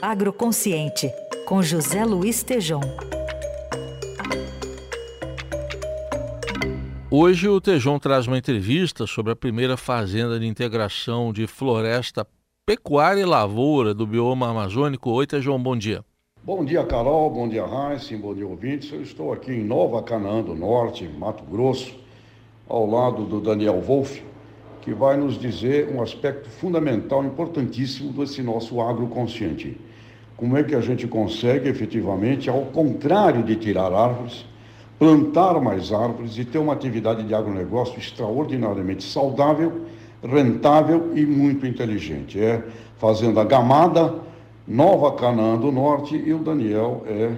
Agroconsciente, com José Luiz Tejom. Hoje o Tejom traz uma entrevista sobre a primeira fazenda de integração de floresta, pecuária e lavoura do bioma amazônico. Oi, Tejom, bom dia. Bom dia, Carol. Bom dia, Heinz. Bom dia, ouvintes. Eu estou aqui em Nova Canaã do Norte, Mato Grosso, ao lado do Daniel Wolff, que vai nos dizer um aspecto fundamental, importantíssimo desse nosso agroconsciente. Como é que a gente consegue efetivamente, ao contrário de tirar árvores, plantar mais árvores e ter uma atividade de agronegócio extraordinariamente saudável, rentável e muito inteligente. É Fazenda Gamada, Nova Canaã do Norte e o Daniel é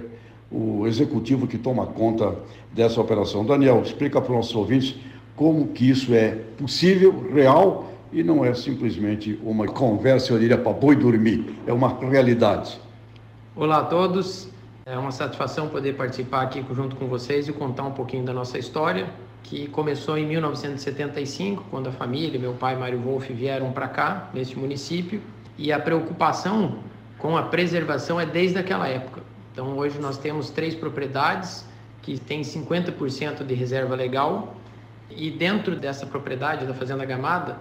o executivo que toma conta dessa operação. Daniel, explica para os nossos ouvintes como que isso é possível, real e não é simplesmente uma conversa, eu diria, para boi dormir, é uma realidade. Olá a todos, é uma satisfação poder participar aqui junto com vocês e contar um pouquinho da nossa história, que começou em 1975, quando a família, meu pai Mário Wolff vieram para cá, neste município, e a preocupação com a preservação é desde aquela época. Então hoje nós temos três propriedades que têm 50% de reserva legal e dentro dessa propriedade da Fazenda Gamada,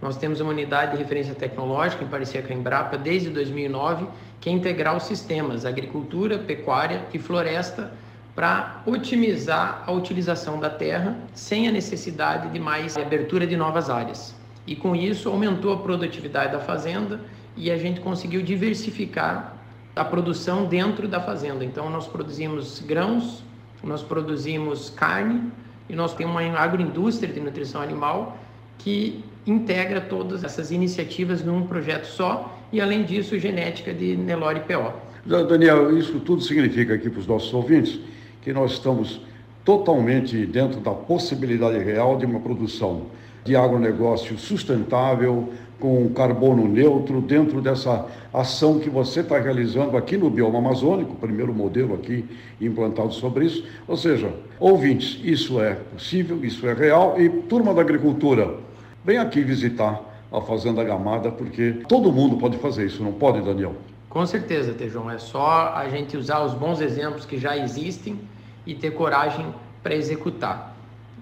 nós temos uma unidade de referência tecnológica em parceria com a Embrapa desde 2009, que é integrar os sistemas agricultura, pecuária e floresta para otimizar a utilização da terra sem a necessidade de mais abertura de novas áreas. E com isso aumentou a produtividade da fazenda e a gente conseguiu diversificar a produção dentro da fazenda. Então nós produzimos grãos, nós produzimos carne, e nós temos uma agroindústria de nutrição animal que integra todas essas iniciativas num projeto só e, além disso, genética de Nelore PO. Daniel, isso tudo significa aqui para os nossos ouvintes que nós estamos totalmente dentro da possibilidade real de uma produção de agronegócio sustentável, com carbono neutro, dentro dessa ação que você está realizando aqui no bioma amazônico, primeiro modelo aqui implantado sobre isso. Ou seja, ouvintes, isso é possível, isso é real e turma da agricultura, vem aqui visitar a Fazenda Gamada, porque todo mundo pode fazer isso, não pode, Daniel? Com certeza, Tejão. É só a gente usar os bons exemplos que já existem e ter coragem para executar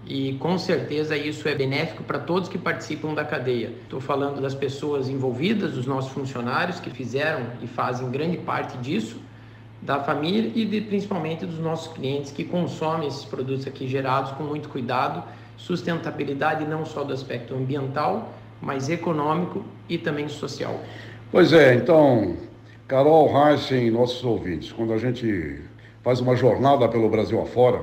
e com certeza isso é benéfico para todos que participam da cadeia. Estou falando das pessoas envolvidas, dos nossos funcionários que fizeram e fazem grande parte disso, da família e de, principalmente dos nossos clientes que consomem esses produtos aqui gerados com muito cuidado, sustentabilidade não só do aspecto ambiental, mas econômico e também social. Pois é, então, Carol Heisen, nossos ouvintes, quando a gente faz uma jornada pelo Brasil afora,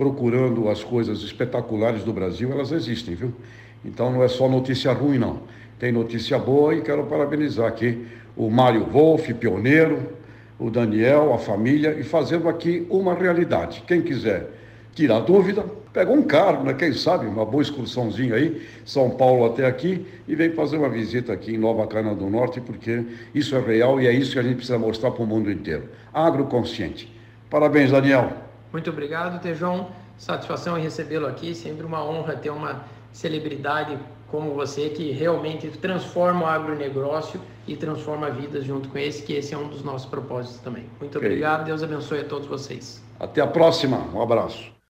procurando as coisas espetaculares do Brasil, elas existem, viu? Então não é só notícia ruim, não. Tem notícia boa e quero parabenizar aqui o Mário Wolff, pioneiro, o Daniel, a família, e fazendo aqui uma realidade. Quem quiser tirar dúvida, pega um carro, né? Quem sabe, uma boa excursãozinha aí, São Paulo até aqui, e vem fazer uma visita aqui em Nova Cana do Norte, porque isso é real e é isso que a gente precisa mostrar para o mundo inteiro. Agroconsciente. Parabéns, Daniel. Muito obrigado, Tejon. Satisfação em recebê-lo aqui. Sempre uma honra ter uma celebridade como você que realmente transforma o agronegócio e transforma vidas junto com esse, que esse é um dos nossos propósitos também. Muito okay. obrigado. Deus abençoe a todos vocês. Até a próxima. Um abraço.